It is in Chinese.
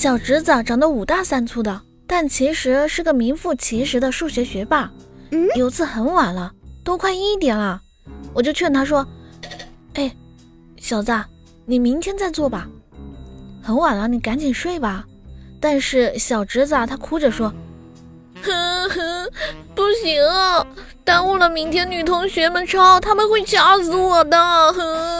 小侄子长得五大三粗的，但其实是个名副其实的数学学霸。嗯，有次很晚了，都快一点了，我就劝他说：“哎，小子，你明天再做吧，很晚了，你赶紧睡吧。”但是小侄子啊，他哭着说：“哼哼，不行，耽误了明天女同学们抄，他们会掐死我的。”哼。